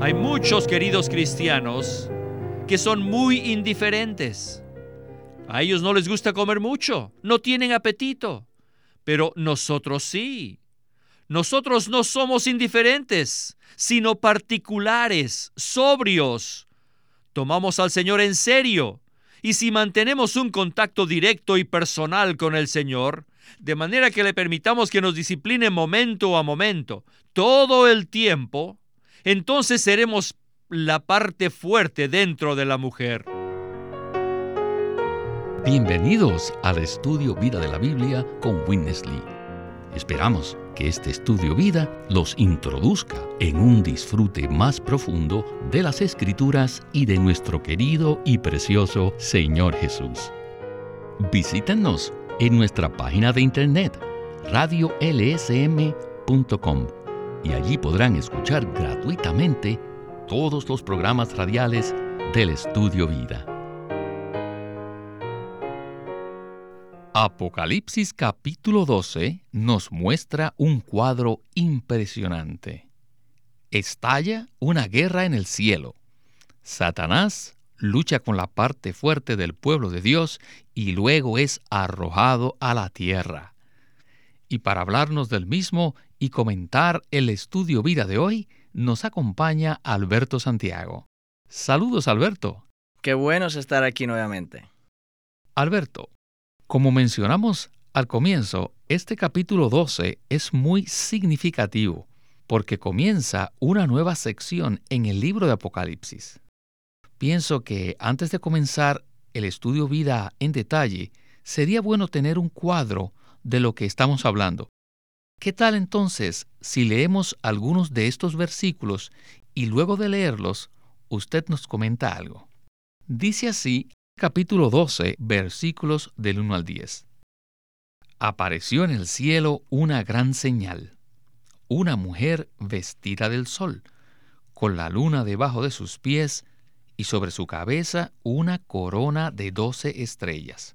Hay muchos queridos cristianos que son muy indiferentes. A ellos no les gusta comer mucho, no tienen apetito, pero nosotros sí. Nosotros no somos indiferentes, sino particulares, sobrios. Tomamos al Señor en serio. Y si mantenemos un contacto directo y personal con el Señor, de manera que le permitamos que nos discipline momento a momento, todo el tiempo, entonces seremos la parte fuerte dentro de la mujer. Bienvenidos al estudio Vida de la Biblia con Witness Lee. Esperamos que este estudio vida los introduzca en un disfrute más profundo de las escrituras y de nuestro querido y precioso Señor Jesús. Visítenos en nuestra página de internet radiolsm.com y allí podrán escuchar gratuitamente todos los programas radiales del Estudio Vida. Apocalipsis capítulo 12 nos muestra un cuadro impresionante. Estalla una guerra en el cielo. Satanás lucha con la parte fuerte del pueblo de Dios y luego es arrojado a la tierra. Y para hablarnos del mismo y comentar el estudio vida de hoy, nos acompaña Alberto Santiago. Saludos, Alberto. Qué bueno es estar aquí nuevamente. Alberto, como mencionamos al comienzo, este capítulo 12 es muy significativo porque comienza una nueva sección en el libro de Apocalipsis. Pienso que antes de comenzar el estudio vida en detalle, sería bueno tener un cuadro de lo que estamos hablando. ¿Qué tal entonces si leemos algunos de estos versículos y luego de leerlos, usted nos comenta algo? Dice así capítulo 12, versículos del 1 al 10. Apareció en el cielo una gran señal, una mujer vestida del sol, con la luna debajo de sus pies y sobre su cabeza una corona de doce estrellas.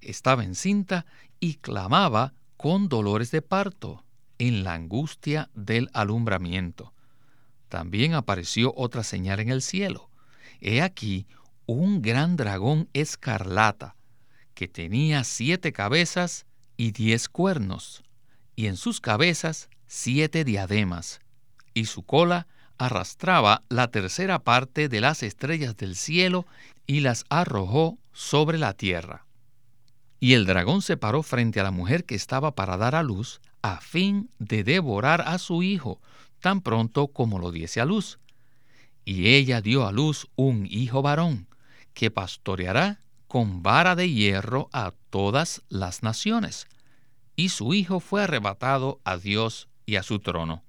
Estaba encinta y clamaba con dolores de parto, en la angustia del alumbramiento. También apareció otra señal en el cielo. He aquí un gran dragón escarlata, que tenía siete cabezas y diez cuernos, y en sus cabezas siete diademas, y su cola arrastraba la tercera parte de las estrellas del cielo y las arrojó sobre la tierra. Y el dragón se paró frente a la mujer que estaba para dar a luz, a fin de devorar a su hijo, tan pronto como lo diese a luz. Y ella dio a luz un hijo varón, que pastoreará con vara de hierro a todas las naciones. Y su hijo fue arrebatado a Dios y a su trono.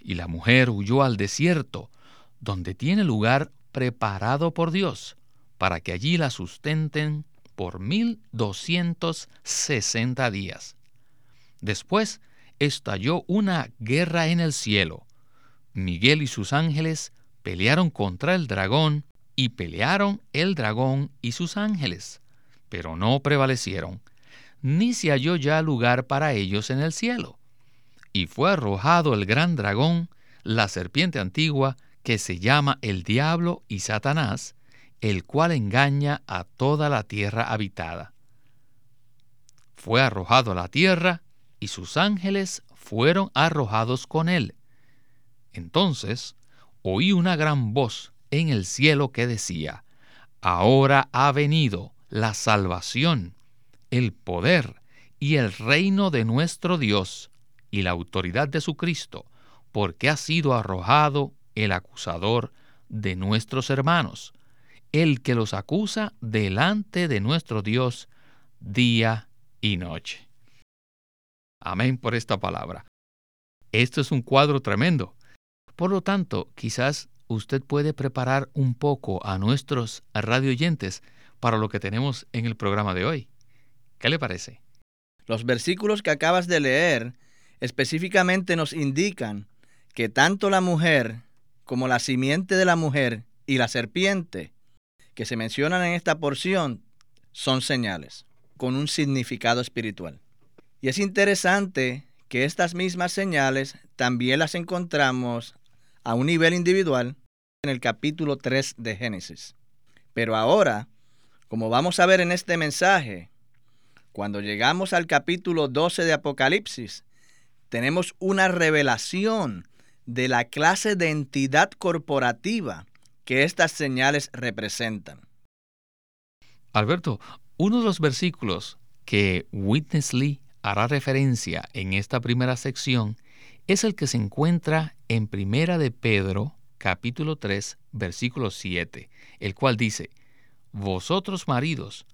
Y la mujer huyó al desierto, donde tiene lugar preparado por Dios, para que allí la sustenten por mil doscientos sesenta días. Después estalló una guerra en el cielo. Miguel y sus ángeles pelearon contra el dragón y pelearon el dragón y sus ángeles, pero no prevalecieron, ni se halló ya lugar para ellos en el cielo. Y fue arrojado el gran dragón, la serpiente antigua, que se llama el diablo y Satanás, el cual engaña a toda la tierra habitada. Fue arrojado a la tierra, y sus ángeles fueron arrojados con él. Entonces oí una gran voz en el cielo que decía, Ahora ha venido la salvación, el poder y el reino de nuestro Dios y la autoridad de su Cristo, porque ha sido arrojado el acusador de nuestros hermanos, el que los acusa delante de nuestro Dios día y noche. Amén por esta palabra. Esto es un cuadro tremendo. Por lo tanto, quizás usted puede preparar un poco a nuestros radioyentes para lo que tenemos en el programa de hoy. ¿Qué le parece? Los versículos que acabas de leer específicamente nos indican que tanto la mujer como la simiente de la mujer y la serpiente que se mencionan en esta porción son señales con un significado espiritual. Y es interesante que estas mismas señales también las encontramos a un nivel individual en el capítulo 3 de Génesis. Pero ahora, como vamos a ver en este mensaje, cuando llegamos al capítulo 12 de Apocalipsis, tenemos una revelación de la clase de entidad corporativa que estas señales representan. Alberto, uno de los versículos que Witness Lee hará referencia en esta primera sección es el que se encuentra en Primera de Pedro, capítulo 3, versículo 7, el cual dice, Vosotros maridos,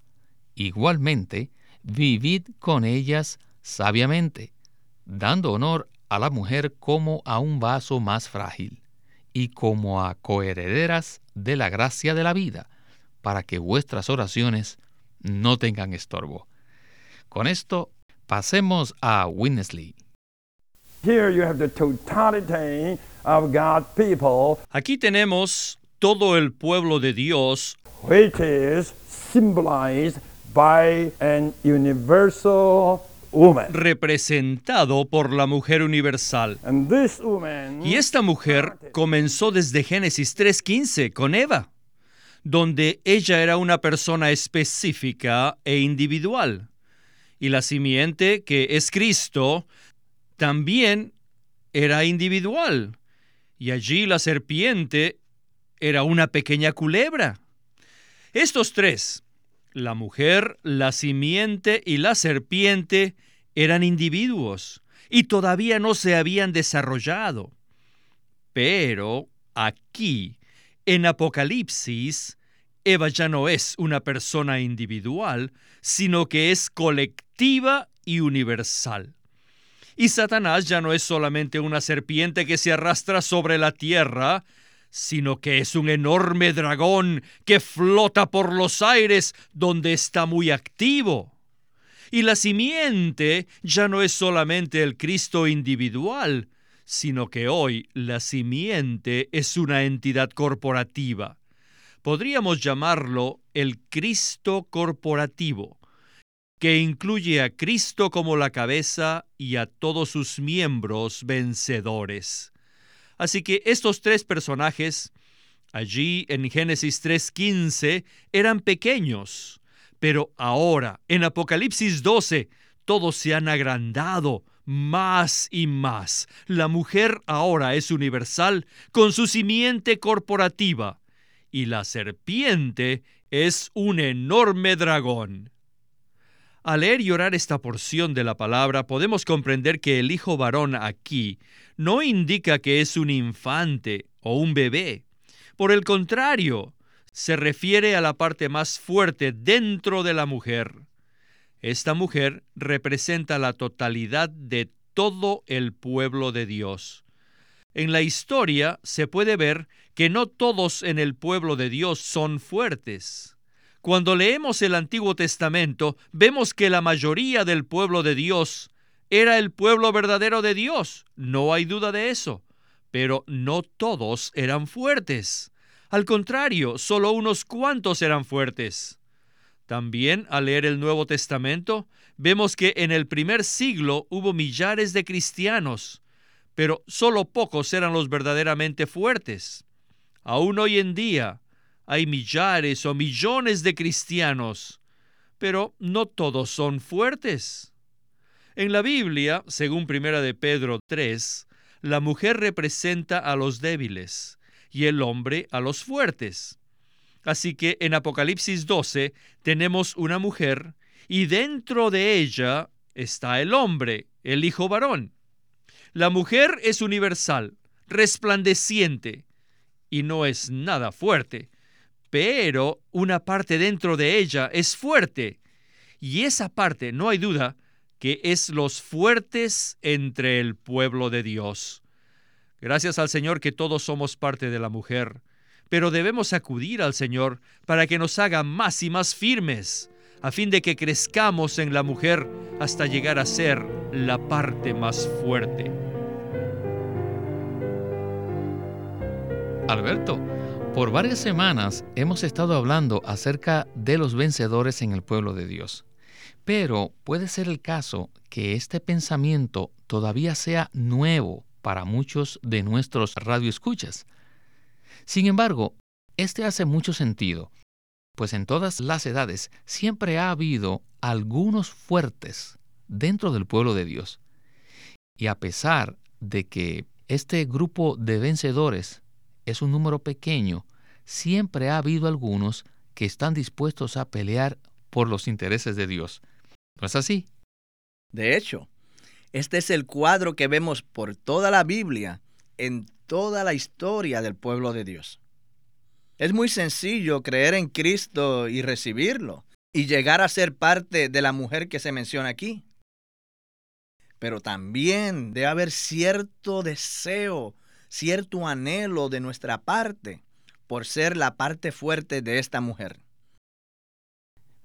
igualmente, vivid con ellas sabiamente, dando honor a la mujer como a un vaso más frágil, y como a coherederas de la gracia de la vida, para que vuestras oraciones no tengan estorbo. Con esto, pasemos a Winnesley. Aquí tenemos todo el pueblo de Dios, which is symbolized by an universal woman. representado por la mujer universal. And this woman Y esta mujer comenzó desde Génesis 3.15 con Eva, donde ella era una persona específica e individual. Y la simiente, que es Cristo, también era individual. Y allí la serpiente era una pequeña culebra. Estos tres, la mujer, la simiente y la serpiente, eran individuos y todavía no se habían desarrollado. Pero aquí, en Apocalipsis, Eva ya no es una persona individual, sino que es colectiva y universal. Y Satanás ya no es solamente una serpiente que se arrastra sobre la tierra, sino que es un enorme dragón que flota por los aires donde está muy activo. Y la simiente ya no es solamente el Cristo individual, sino que hoy la simiente es una entidad corporativa. Podríamos llamarlo el Cristo corporativo, que incluye a Cristo como la cabeza y a todos sus miembros vencedores. Así que estos tres personajes, allí en Génesis 3.15, eran pequeños, pero ahora, en Apocalipsis 12, todos se han agrandado más y más. La mujer ahora es universal con su simiente corporativa y la serpiente es un enorme dragón. Al leer y orar esta porción de la palabra, podemos comprender que el hijo varón aquí no indica que es un infante o un bebé. Por el contrario, se refiere a la parte más fuerte dentro de la mujer. Esta mujer representa la totalidad de todo el pueblo de Dios. En la historia se puede ver que no todos en el pueblo de Dios son fuertes. Cuando leemos el Antiguo Testamento, vemos que la mayoría del pueblo de Dios era el pueblo verdadero de Dios, no hay duda de eso, pero no todos eran fuertes. Al contrario, solo unos cuantos eran fuertes. También al leer el Nuevo Testamento, vemos que en el primer siglo hubo millares de cristianos, pero solo pocos eran los verdaderamente fuertes. Aún hoy en día hay millares o millones de cristianos, pero no todos son fuertes. En la Biblia, según Primera de Pedro 3, la mujer representa a los débiles y el hombre a los fuertes. Así que en Apocalipsis 12 tenemos una mujer y dentro de ella está el hombre, el hijo varón. La mujer es universal, resplandeciente y no es nada fuerte, pero una parte dentro de ella es fuerte y esa parte, no hay duda, que es los fuertes entre el pueblo de Dios. Gracias al Señor que todos somos parte de la mujer pero debemos acudir al Señor para que nos haga más y más firmes, a fin de que crezcamos en la mujer hasta llegar a ser la parte más fuerte. Alberto, por varias semanas hemos estado hablando acerca de los vencedores en el pueblo de Dios. Pero puede ser el caso que este pensamiento todavía sea nuevo para muchos de nuestros radioescuchas. Sin embargo, este hace mucho sentido, pues en todas las edades siempre ha habido algunos fuertes dentro del pueblo de Dios. Y a pesar de que este grupo de vencedores es un número pequeño, siempre ha habido algunos que están dispuestos a pelear por los intereses de Dios. ¿No es así? De hecho, este es el cuadro que vemos por toda la Biblia, en toda la historia del pueblo de Dios. Es muy sencillo creer en Cristo y recibirlo, y llegar a ser parte de la mujer que se menciona aquí. Pero también debe haber cierto deseo, cierto anhelo de nuestra parte por ser la parte fuerte de esta mujer.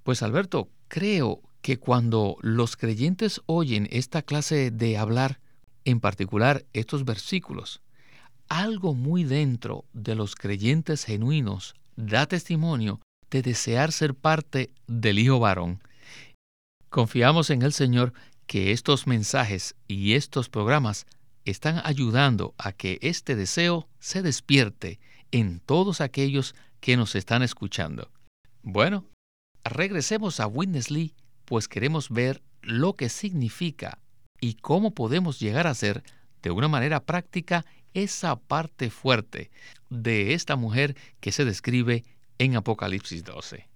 Pues Alberto, creo que cuando los creyentes oyen esta clase de hablar, en particular estos versículos, algo muy dentro de los creyentes genuinos da testimonio de desear ser parte del Hijo varón. Confiamos en el Señor que estos mensajes y estos programas están ayudando a que este deseo se despierte en todos aquellos que nos están escuchando. Bueno, regresemos a Witness Lee, pues queremos ver lo que significa y cómo podemos llegar a ser de una manera práctica esa parte fuerte de esta mujer que se describe en Apocalipsis 12.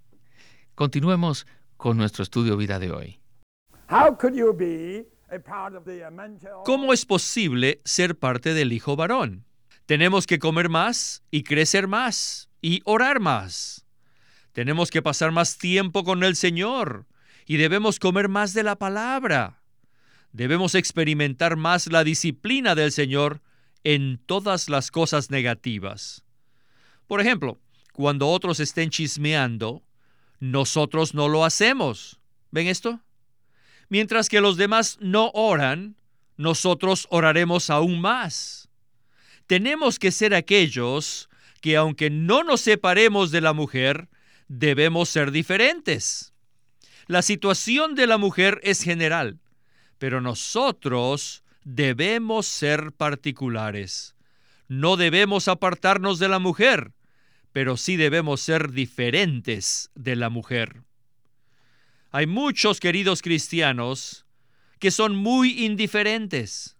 Continuemos con nuestro estudio vida de hoy. ¿Cómo es posible ser parte del Hijo varón? Tenemos que comer más y crecer más y orar más. Tenemos que pasar más tiempo con el Señor y debemos comer más de la palabra. Debemos experimentar más la disciplina del Señor en todas las cosas negativas. Por ejemplo, cuando otros estén chismeando, nosotros no lo hacemos. ¿Ven esto? Mientras que los demás no oran, nosotros oraremos aún más. Tenemos que ser aquellos que aunque no nos separemos de la mujer, debemos ser diferentes. La situación de la mujer es general, pero nosotros debemos ser particulares. No debemos apartarnos de la mujer, pero sí debemos ser diferentes de la mujer. Hay muchos queridos cristianos que son muy indiferentes.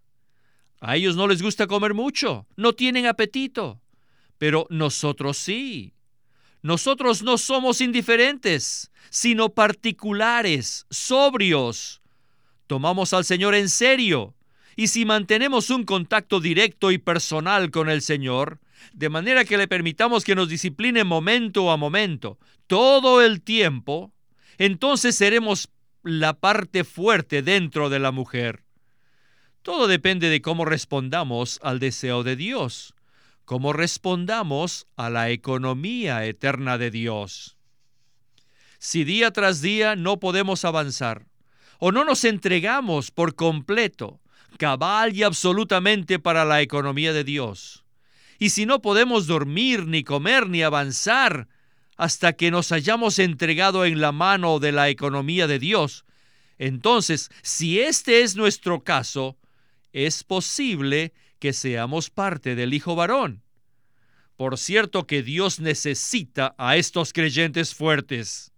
A ellos no les gusta comer mucho, no tienen apetito, pero nosotros sí. Nosotros no somos indiferentes, sino particulares, sobrios. Tomamos al Señor en serio y si mantenemos un contacto directo y personal con el Señor, de manera que le permitamos que nos discipline momento a momento, todo el tiempo, entonces seremos la parte fuerte dentro de la mujer. Todo depende de cómo respondamos al deseo de Dios, cómo respondamos a la economía eterna de Dios. Si día tras día no podemos avanzar, o no nos entregamos por completo cabal y absolutamente para la economía de Dios. Y si no podemos dormir, ni comer, ni avanzar hasta que nos hayamos entregado en la mano de la economía de Dios, entonces, si este es nuestro caso, es posible que seamos parte del Hijo varón. Por cierto que Dios necesita a estos creyentes fuertes.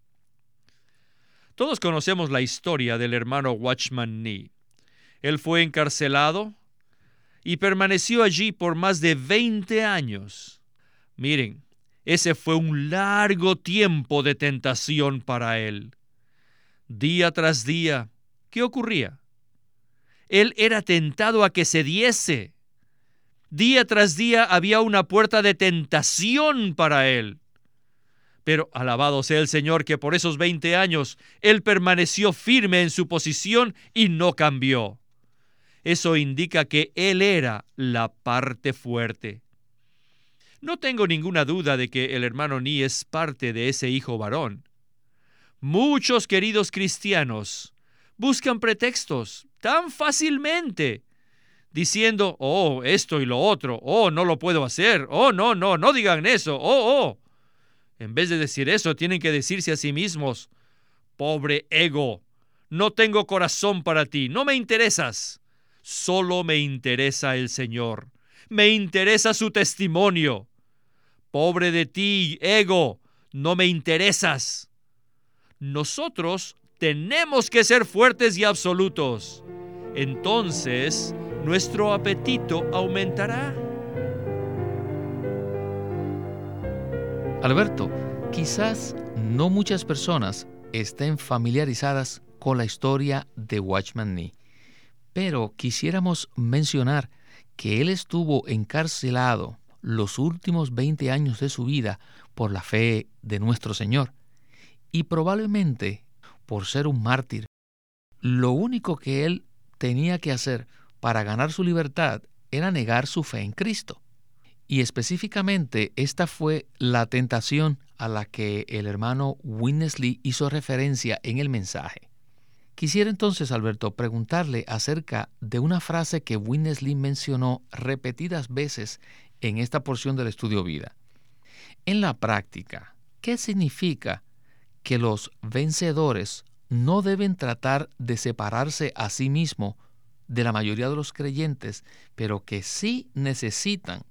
Todos conocemos la historia del hermano Watchman Nee. Él fue encarcelado y permaneció allí por más de 20 años. Miren, ese fue un largo tiempo de tentación para él. Día tras día, ¿qué ocurría? Él era tentado a que se diese. Día tras día había una puerta de tentación para él. Pero alabado sea el Señor que por esos 20 años él permaneció firme en su posición y no cambió. Eso indica que Él era la parte fuerte. No tengo ninguna duda de que el hermano Ni es parte de ese hijo varón. Muchos queridos cristianos buscan pretextos tan fácilmente, diciendo, oh, esto y lo otro, oh, no lo puedo hacer, oh, no, no, no digan eso, oh, oh. En vez de decir eso, tienen que decirse a sí mismos, pobre ego, no tengo corazón para ti, no me interesas Solo me interesa el Señor. Me interesa su testimonio. Pobre de ti, ego, no me interesas. Nosotros tenemos que ser fuertes y absolutos. Entonces, nuestro apetito aumentará. Alberto, quizás no muchas personas estén familiarizadas con la historia de Watchman Nee, pero quisiéramos mencionar que él estuvo encarcelado los últimos 20 años de su vida por la fe de nuestro Señor y probablemente por ser un mártir. Lo único que él tenía que hacer para ganar su libertad era negar su fe en Cristo. Y específicamente esta fue la tentación a la que el hermano Winnesley hizo referencia en el mensaje. Quisiera entonces, Alberto, preguntarle acerca de una frase que Winnesley mencionó repetidas veces en esta porción del estudio vida. En la práctica, ¿qué significa que los vencedores no deben tratar de separarse a sí mismo de la mayoría de los creyentes, pero que sí necesitan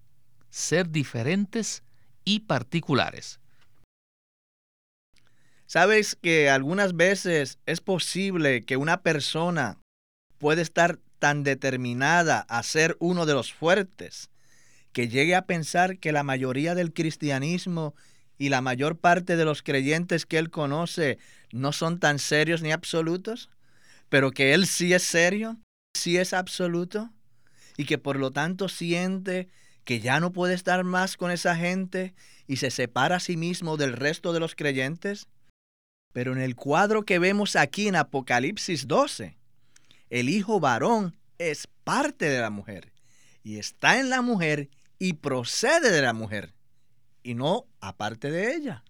ser diferentes y particulares. Sabes que algunas veces es posible que una persona puede estar tan determinada a ser uno de los fuertes que llegue a pensar que la mayoría del cristianismo y la mayor parte de los creyentes que él conoce no son tan serios ni absolutos, pero que él sí es serio, sí es absoluto, y que por lo tanto siente que ya no puede estar más con esa gente y se separa a sí mismo del resto de los creyentes? Pero en el cuadro que vemos aquí en Apocalipsis 12, el hijo varón es parte de la mujer y está en la mujer y procede de la mujer y no aparte de ella.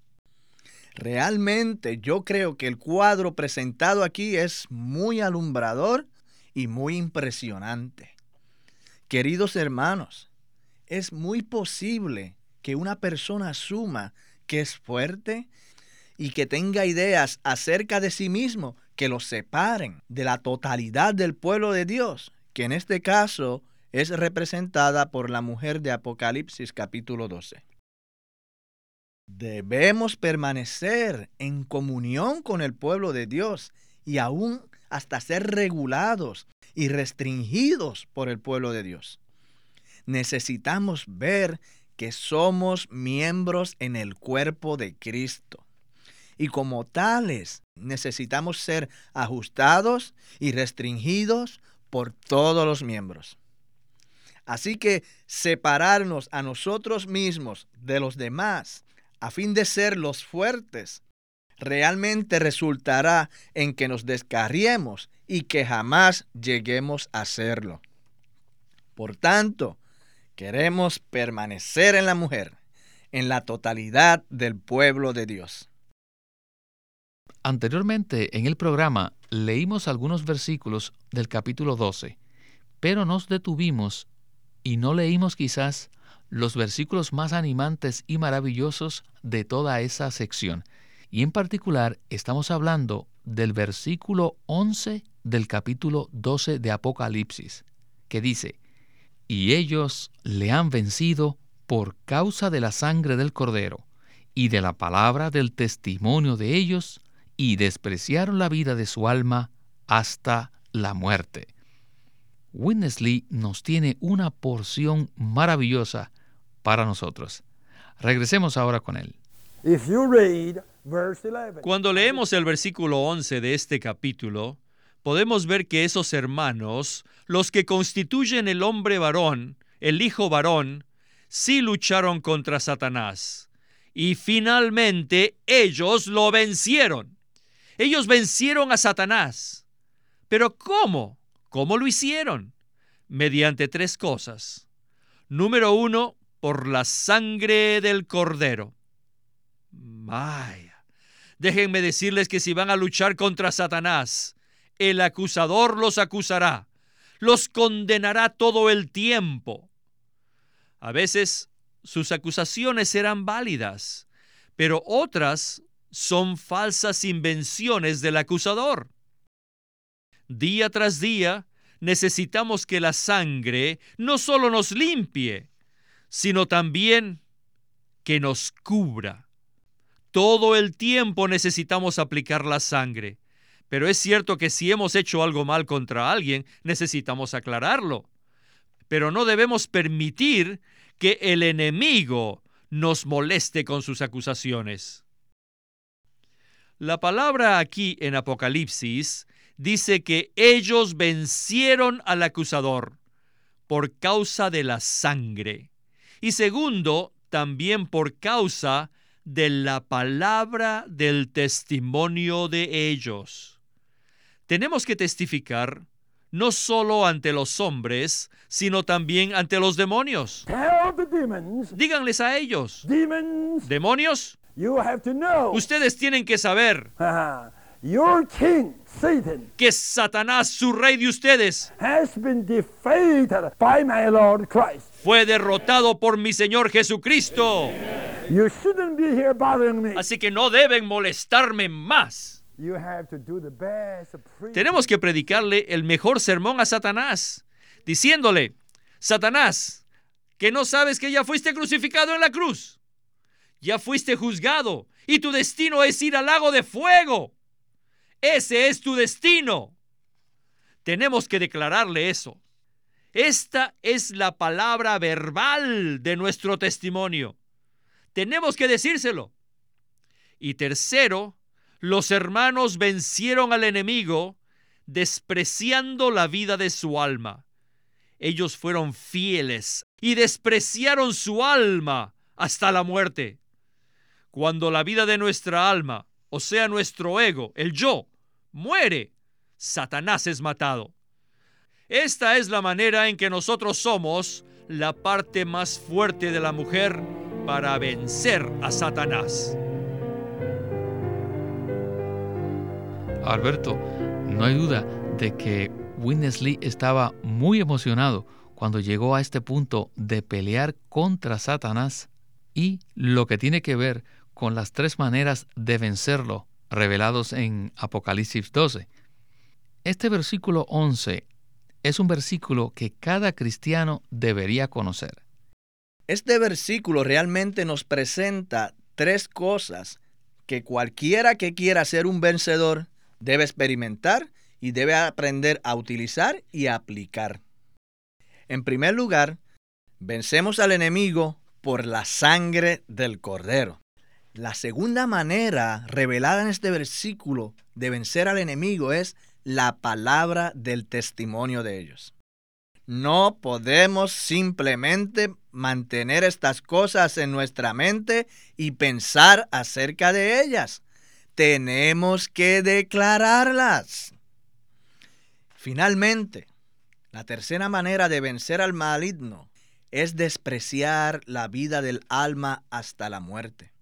Realmente yo creo que el cuadro presentado aquí es muy alumbrador y muy impresionante. Queridos hermanos, es muy posible que una persona asuma que es fuerte y que tenga ideas acerca de sí mismo que lo separen de la totalidad del pueblo de Dios, que en este caso es representada por la mujer de Apocalipsis capítulo 12. Debemos permanecer en comunión con el pueblo de Dios y aún hasta ser regulados y restringidos por el pueblo de Dios necesitamos ver que somos miembros en el cuerpo de Cristo. Y como tales, necesitamos ser ajustados y restringidos por todos los miembros. Así que separarnos a nosotros mismos de los demás a fin de ser los fuertes realmente resultará en que nos descarriemos y que jamás lleguemos a serlo. Por tanto, Queremos permanecer en la mujer, en la totalidad del pueblo de Dios. Anteriormente en el programa leímos algunos versículos del capítulo 12, pero nos detuvimos y no leímos quizás los versículos más animantes y maravillosos de toda esa sección. Y en particular estamos hablando del versículo 11 del capítulo 12 de Apocalipsis, que dice, y ellos le han vencido por causa de la sangre del cordero y de la palabra del testimonio de ellos, y despreciaron la vida de su alma hasta la muerte. Winnesley nos tiene una porción maravillosa para nosotros. Regresemos ahora con él. Cuando leemos el versículo 11 de este capítulo, podemos ver que esos hermanos, los que constituyen el hombre varón, el hijo varón, sí lucharon contra Satanás. Y finalmente ellos lo vencieron. Ellos vencieron a Satanás. Pero ¿cómo? ¿Cómo lo hicieron? Mediante tres cosas. Número uno, por la sangre del cordero. Vaya. Déjenme decirles que si van a luchar contra Satanás, el acusador los acusará, los condenará todo el tiempo. A veces sus acusaciones serán válidas, pero otras son falsas invenciones del acusador. Día tras día, necesitamos que la sangre no solo nos limpie, sino también que nos cubra. Todo el tiempo necesitamos aplicar la sangre, pero es cierto que si hemos hecho algo mal contra alguien, necesitamos aclararlo. Pero no debemos permitir que el enemigo nos moleste con sus acusaciones. La palabra aquí en Apocalipsis dice que ellos vencieron al acusador por causa de la sangre. Y segundo, también por causa de la palabra del testimonio de ellos. Tenemos que testificar no solo ante los hombres, sino también ante los demonios. Díganles a ellos, demons, demonios, you have to know. ustedes tienen que saber Your king, Satan, que Satanás, su rey de ustedes, has been defeated by my Lord Christ. fue derrotado por mi Señor Jesucristo. You shouldn't be here bothering me. Así que no deben molestarme más. You have to do the best. Tenemos que predicarle el mejor sermón a Satanás, diciéndole, Satanás, que no sabes que ya fuiste crucificado en la cruz, ya fuiste juzgado y tu destino es ir al lago de fuego. Ese es tu destino. Tenemos que declararle eso. Esta es la palabra verbal de nuestro testimonio. Tenemos que decírselo. Y tercero, los hermanos vencieron al enemigo despreciando la vida de su alma. Ellos fueron fieles y despreciaron su alma hasta la muerte. Cuando la vida de nuestra alma, o sea, nuestro ego, el yo, muere, Satanás es matado. Esta es la manera en que nosotros somos la parte más fuerte de la mujer para vencer a Satanás. Alberto, no hay duda de que Witness estaba muy emocionado cuando llegó a este punto de pelear contra Satanás y lo que tiene que ver con las tres maneras de vencerlo revelados en Apocalipsis 12. Este versículo 11 es un versículo que cada cristiano debería conocer. Este versículo realmente nos presenta tres cosas que cualquiera que quiera ser un vencedor debe experimentar y debe aprender a utilizar y aplicar. En primer lugar, vencemos al enemigo por la sangre del cordero. La segunda manera revelada en este versículo de vencer al enemigo es la palabra del testimonio de ellos. No podemos simplemente mantener estas cosas en nuestra mente y pensar acerca de ellas. Tenemos que declararlas. Finalmente, la tercera manera de vencer al maligno es despreciar la vida del alma hasta la muerte.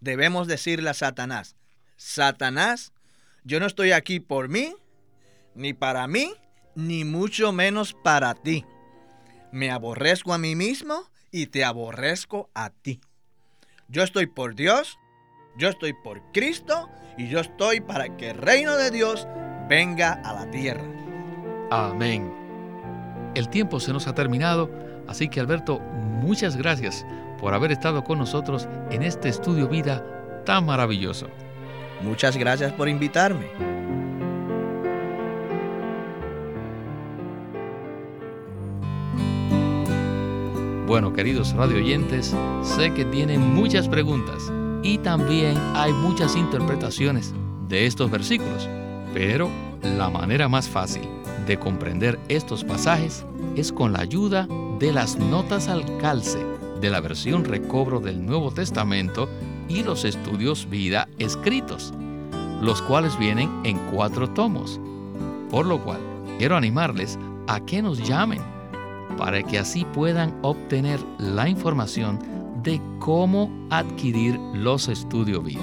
Debemos decirle a Satanás, Satanás, yo no estoy aquí por mí, ni para mí, ni mucho menos para ti. Me aborrezco a mí mismo y te aborrezco a ti. Yo estoy por Dios, yo estoy por Cristo y yo estoy para que el reino de Dios venga a la tierra. Amén. El tiempo se nos ha terminado, así que Alberto, muchas gracias por haber estado con nosotros en este estudio vida tan maravilloso. Muchas gracias por invitarme. Bueno, queridos radio oyentes, sé que tienen muchas preguntas y también hay muchas interpretaciones de estos versículos, pero la manera más fácil de comprender estos pasajes es con la ayuda de las notas al calce de la versión recobro del Nuevo Testamento y los estudios vida escritos, los cuales vienen en cuatro tomos. Por lo cual, quiero animarles a que nos llamen para que así puedan obtener la información de cómo adquirir los estudios vida.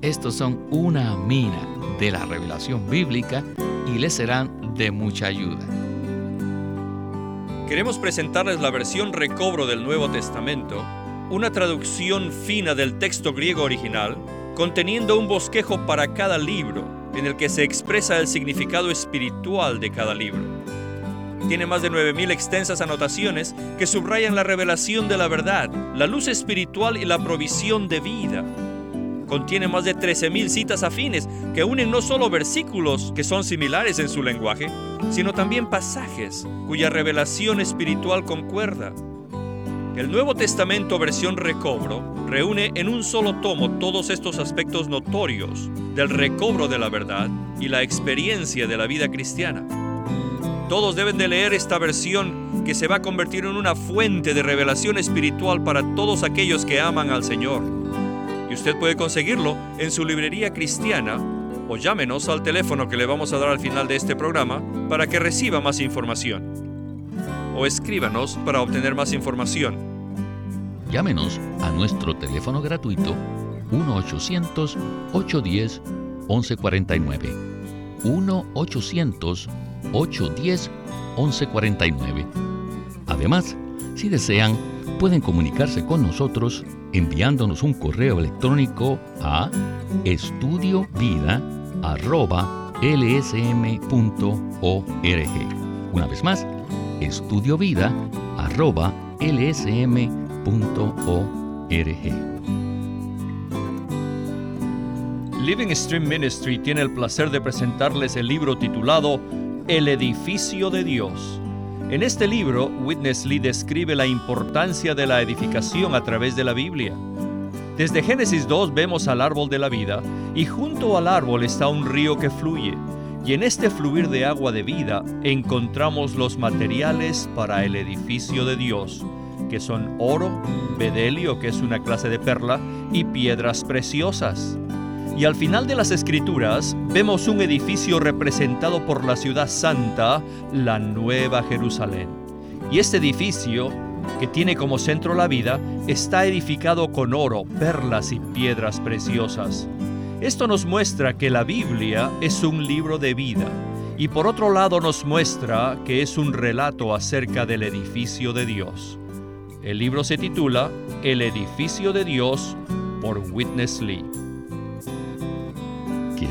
Estos son una mina de la revelación bíblica y les serán de mucha ayuda. Queremos presentarles la versión recobro del Nuevo Testamento, una traducción fina del texto griego original, conteniendo un bosquejo para cada libro, en el que se expresa el significado espiritual de cada libro. Tiene más de 9.000 extensas anotaciones que subrayan la revelación de la verdad, la luz espiritual y la provisión de vida. Contiene más de 13.000 citas afines que unen no solo versículos que son similares en su lenguaje, sino también pasajes cuya revelación espiritual concuerda. El Nuevo Testamento versión recobro reúne en un solo tomo todos estos aspectos notorios del recobro de la verdad y la experiencia de la vida cristiana. Todos deben de leer esta versión que se va a convertir en una fuente de revelación espiritual para todos aquellos que aman al Señor. Y usted puede conseguirlo en su librería cristiana o llámenos al teléfono que le vamos a dar al final de este programa para que reciba más información. O escríbanos para obtener más información. Llámenos a nuestro teléfono gratuito 1-800-810-1149. 1-800-810-1149. 810-1149. Además, si desean, pueden comunicarse con nosotros enviándonos un correo electrónico a estudiovida.lsm.org. Una vez más, estudiovida.lsm.org. Living Stream Ministry tiene el placer de presentarles el libro titulado el edificio de Dios. En este libro, Witness Lee describe la importancia de la edificación a través de la Biblia. Desde Génesis 2 vemos al árbol de la vida y junto al árbol está un río que fluye. Y en este fluir de agua de vida encontramos los materiales para el edificio de Dios, que son oro, bedelio, que es una clase de perla, y piedras preciosas. Y al final de las escrituras vemos un edificio representado por la ciudad santa, la Nueva Jerusalén. Y este edificio, que tiene como centro la vida, está edificado con oro, perlas y piedras preciosas. Esto nos muestra que la Biblia es un libro de vida y por otro lado nos muestra que es un relato acerca del edificio de Dios. El libro se titula El edificio de Dios por Witness Lee.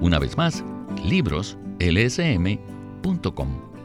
Una vez más, libroslsm.com.